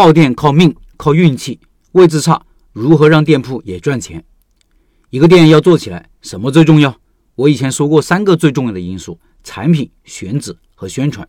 爆店靠命，靠运气，位置差，如何让店铺也赚钱？一个店要做起来，什么最重要？我以前说过三个最重要的因素：产品、选址和宣传。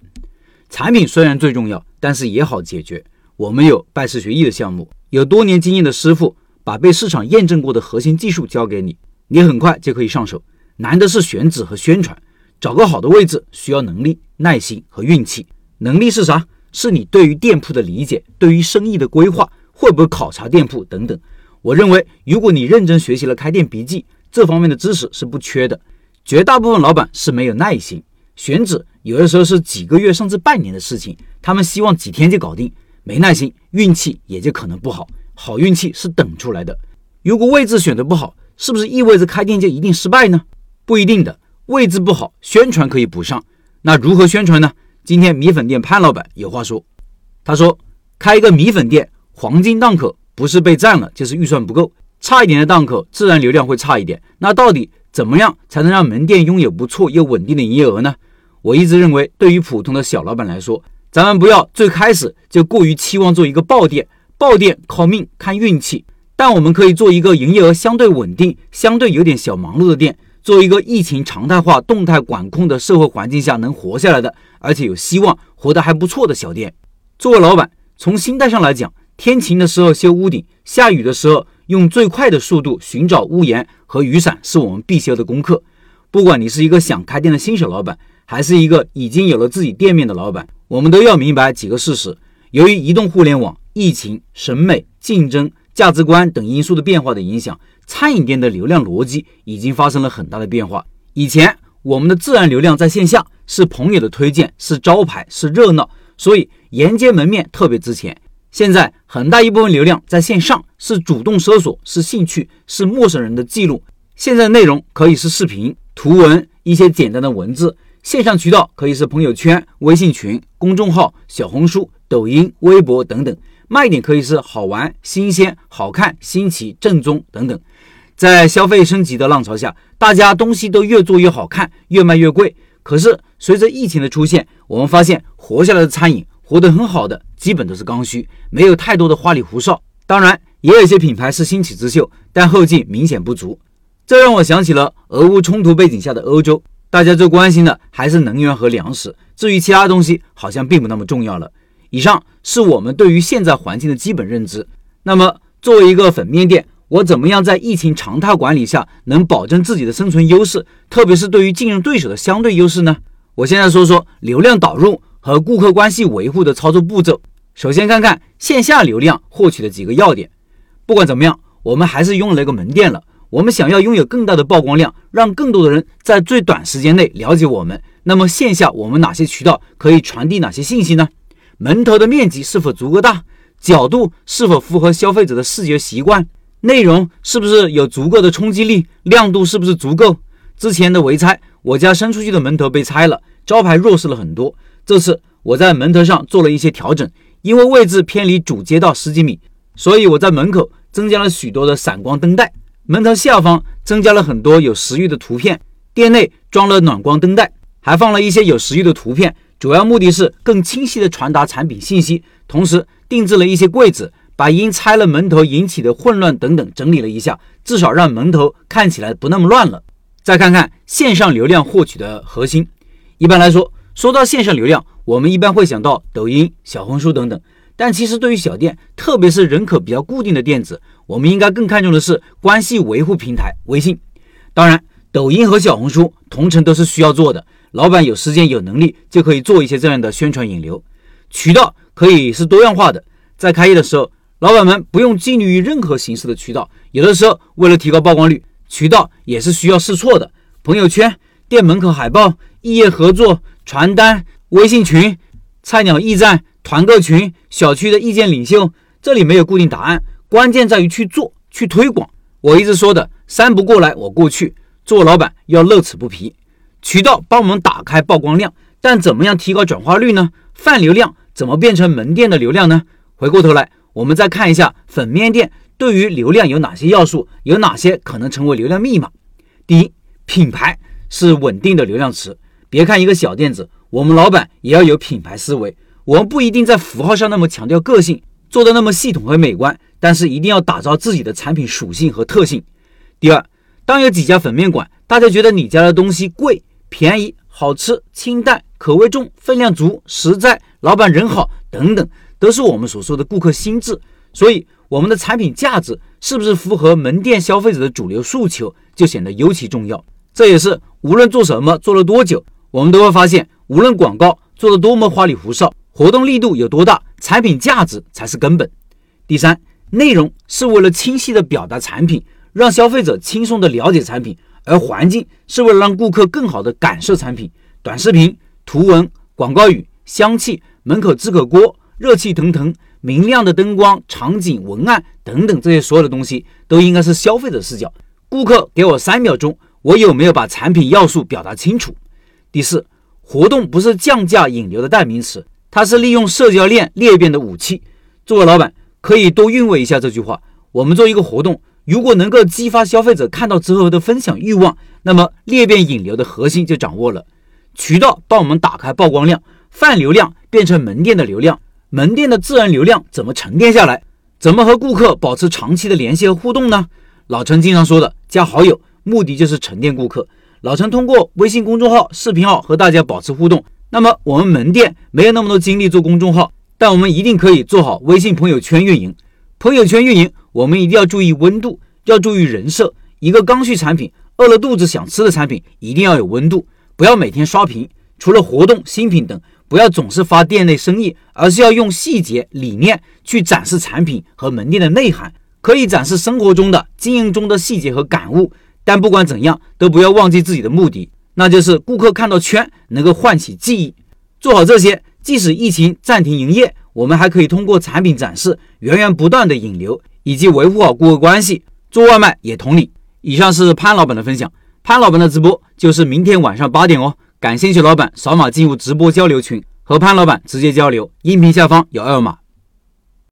产品虽然最重要，但是也好解决。我们有拜师学艺的项目，有多年经验的师傅，把被市场验证过的核心技术教给你，你很快就可以上手。难的是选址和宣传，找个好的位置需要能力、耐心和运气。能力是啥？是你对于店铺的理解，对于生意的规划，会不会考察店铺等等。我认为，如果你认真学习了开店笔记，这方面的知识是不缺的。绝大部分老板是没有耐心，选址有的时候是几个月甚至半年的事情，他们希望几天就搞定，没耐心，运气也就可能不好。好运气是等出来的。如果位置选的不好，是不是意味着开店就一定失败呢？不一定的，位置不好，宣传可以补上。那如何宣传呢？今天米粉店潘老板有话说，他说开一个米粉店，黄金档口不是被占了，就是预算不够，差一点的档口自然流量会差一点。那到底怎么样才能让门店拥有不错又稳定的营业额呢？我一直认为，对于普通的小老板来说，咱们不要最开始就过于期望做一个爆店，爆店靠命看运气，但我们可以做一个营业额相对稳定、相对有点小忙碌的店。做一个疫情常态化、动态管控的社会环境下能活下来的，而且有希望活得还不错的小店。作为老板，从心态上来讲，天晴的时候修屋顶，下雨的时候用最快的速度寻找屋檐和雨伞，是我们必修的功课。不管你是一个想开店的新手老板，还是一个已经有了自己店面的老板，我们都要明白几个事实：由于移动互联网、疫情、审美、竞争、价值观等因素的变化的影响。餐饮店的流量逻辑已经发生了很大的变化。以前我们的自然流量在线下是朋友的推荐，是招牌，是热闹，所以沿街门面特别值钱。现在很大一部分流量在线上，是主动搜索，是兴趣，是陌生人的记录。现在内容可以是视频、图文，一些简单的文字。线上渠道可以是朋友圈、微信群、公众号、小红书、抖音、微博等等。卖点可以是好玩、新鲜、好看、新奇、正宗等等。在消费升级的浪潮下，大家东西都越做越好看，越卖越贵。可是随着疫情的出现，我们发现活下来的餐饮，活得很好的，基本都是刚需，没有太多的花里胡哨。当然，也有些品牌是新起之秀，但后劲明显不足。这让我想起了俄乌冲突背景下的欧洲，大家最关心的还是能源和粮食，至于其他东西，好像并不那么重要了。以上是我们对于现在环境的基本认知。那么，作为一个粉面店，我怎么样在疫情常态管理下能保证自己的生存优势，特别是对于竞争对手的相对优势呢？我现在说说流量导入和顾客关系维护的操作步骤。首先看看线下流量获取的几个要点。不管怎么样，我们还是拥有了一个门店了。我们想要拥有更大的曝光量，让更多的人在最短时间内了解我们，那么线下我们哪些渠道可以传递哪些信息呢？门头的面积是否足够大？角度是否符合消费者的视觉习惯？内容是不是有足够的冲击力？亮度是不是足够？之前的围拆，我家伸出去的门头被拆了，招牌弱势了很多。这次我在门头上做了一些调整，因为位置偏离主街道十几米，所以我在门口增加了许多的闪光灯带，门头下方增加了很多有食欲的图片，店内装了暖光灯带，还放了一些有食欲的图片，主要目的是更清晰的传达产品信息，同时定制了一些柜子。把因拆了门头引起的混乱等等整理了一下，至少让门头看起来不那么乱了。再看看线上流量获取的核心，一般来说，说到线上流量，我们一般会想到抖音、小红书等等。但其实对于小店，特别是人口比较固定的店子，我们应该更看重的是关系维护平台微信。当然，抖音和小红书同城都是需要做的，老板有时间有能力就可以做一些这样的宣传引流。渠道可以是多样化的，在开业的时候。老板们不用拘泥于任何形式的渠道，有的时候为了提高曝光率，渠道也是需要试错的。朋友圈、店门口海报、异业合作、传单、微信群、菜鸟驿站、团购群、小区的意见领袖，这里没有固定答案，关键在于去做、去推广。我一直说的“三不过来，我过去”，做老板要乐此不疲。渠道帮我们打开曝光量，但怎么样提高转化率呢？泛流量怎么变成门店的流量呢？回过头来。我们再看一下粉面店对于流量有哪些要素，有哪些可能成为流量密码？第一，品牌是稳定的流量池。别看一个小店子，我们老板也要有品牌思维。我们不一定在符号上那么强调个性，做的那么系统和美观，但是一定要打造自己的产品属性和特性。第二，当有几家粉面馆，大家觉得你家的东西贵、便宜、好吃、清淡、口味重、分量足、实在，老板人好等等，都是我们所说的顾客心智。所以，我们的产品价值是不是符合门店消费者的主流诉求，就显得尤其重要。这也是无论做什么、做了多久，我们都会发现，无论广告做的多么花里胡哨，活动力度有多大，产品价值才是根本。第三，内容是为了清晰的表达产品，让消费者轻松的了解产品；而环境是为了让顾客更好的感受产品。短视频、图文、广告语、香气、门口自可锅、热气腾腾。明亮的灯光、场景、文案等等，这些所有的东西都应该是消费者视角。顾客给我三秒钟，我有没有把产品要素表达清楚？第四，活动不是降价引流的代名词，它是利用社交链裂变的武器。作为老板，可以多韵味一下这句话。我们做一个活动，如果能够激发消费者看到之后的分享欲望，那么裂变引流的核心就掌握了。渠道帮我们打开曝光量，泛流量变成门店的流量。门店的自然流量怎么沉淀下来？怎么和顾客保持长期的联系和互动呢？老陈经常说的，加好友，目的就是沉淀顾客。老陈通过微信公众号、视频号和大家保持互动。那么我们门店没有那么多精力做公众号，但我们一定可以做好微信朋友圈运营。朋友圈运营，我们一定要注意温度，要注意人设。一个刚需产品，饿了肚子想吃的产品，一定要有温度，不要每天刷屏。除了活动、新品等。不要总是发店内生意，而是要用细节理念去展示产品和门店的内涵。可以展示生活中的、经营中的细节和感悟，但不管怎样，都不要忘记自己的目的，那就是顾客看到圈能够唤起记忆。做好这些，即使疫情暂停营业，我们还可以通过产品展示源源不断的引流，以及维护好顾客关系。做外卖也同理。以上是潘老板的分享，潘老板的直播就是明天晚上八点哦。感兴趣老板扫码进入直播交流群，和潘老板直接交流。音频下方有二维码。